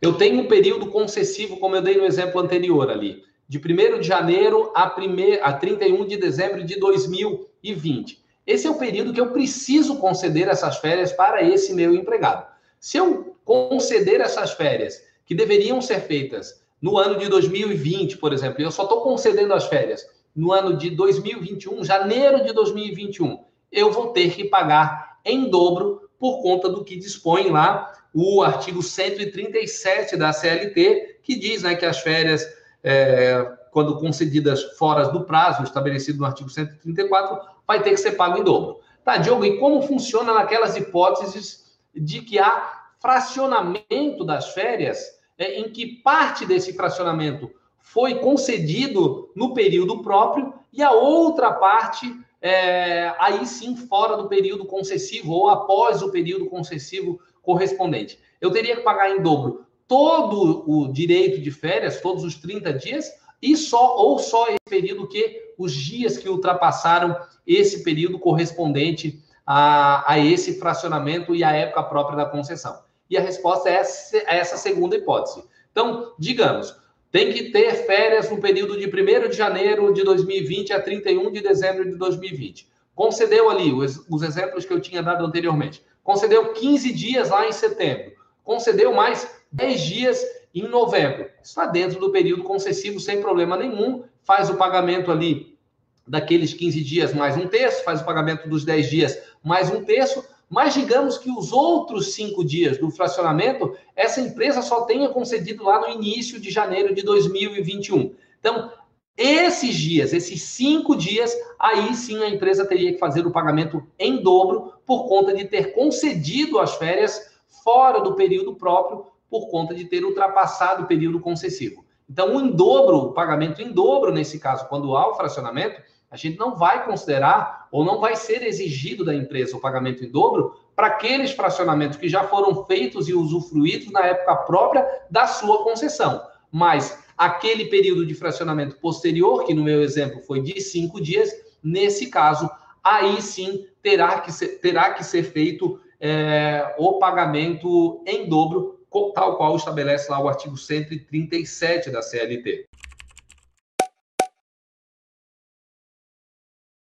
Eu tenho um período concessivo, como eu dei no exemplo anterior ali, de 1 de janeiro a, primeir, a 31 de dezembro de 2020. Esse é o período que eu preciso conceder essas férias para esse meu empregado. Se eu conceder essas férias, que deveriam ser feitas no ano de 2020, por exemplo, e eu só estou concedendo as férias no ano de 2021, janeiro de 2021, eu vou ter que pagar em dobro por conta do que dispõe lá o artigo 137 da CLT, que diz né, que as férias, é, quando concedidas fora do prazo estabelecido no artigo 134, vai ter que ser pago em dobro. Tá, Diogo, e como funciona naquelas hipóteses de que há fracionamento das férias, é, em que parte desse fracionamento foi concedido no período próprio e a outra parte é, aí sim fora do período concessivo ou após o período concessivo correspondente. Eu teria que pagar em dobro todo o direito de férias, todos os 30 dias, e só ou só esse período que os dias que ultrapassaram esse período correspondente a, a esse fracionamento e a época própria da concessão. E a resposta é essa, é essa segunda hipótese. Então, digamos, tem que ter férias no período de 1 de janeiro de 2020 a 31 de dezembro de 2020. Concedeu ali os, os exemplos que eu tinha dado anteriormente. Concedeu 15 dias lá em setembro. Concedeu mais 10 dias em novembro. Está dentro do período concessivo sem problema nenhum. Faz o pagamento ali daqueles 15 dias mais um terço, faz o pagamento dos 10 dias mais um terço mas digamos que os outros cinco dias do fracionamento, essa empresa só tenha concedido lá no início de janeiro de 2021. Então, esses dias, esses cinco dias, aí sim a empresa teria que fazer o pagamento em dobro por conta de ter concedido as férias fora do período próprio, por conta de ter ultrapassado o período concessivo. Então, o em dobro, o pagamento em dobro, nesse caso, quando há o fracionamento, a gente não vai considerar ou não vai ser exigido da empresa o pagamento em dobro para aqueles fracionamentos que já foram feitos e usufruídos na época própria da sua concessão. Mas aquele período de fracionamento posterior, que no meu exemplo foi de cinco dias, nesse caso, aí sim terá que ser, terá que ser feito é, o pagamento em dobro, tal qual estabelece lá o artigo 137 da CLT.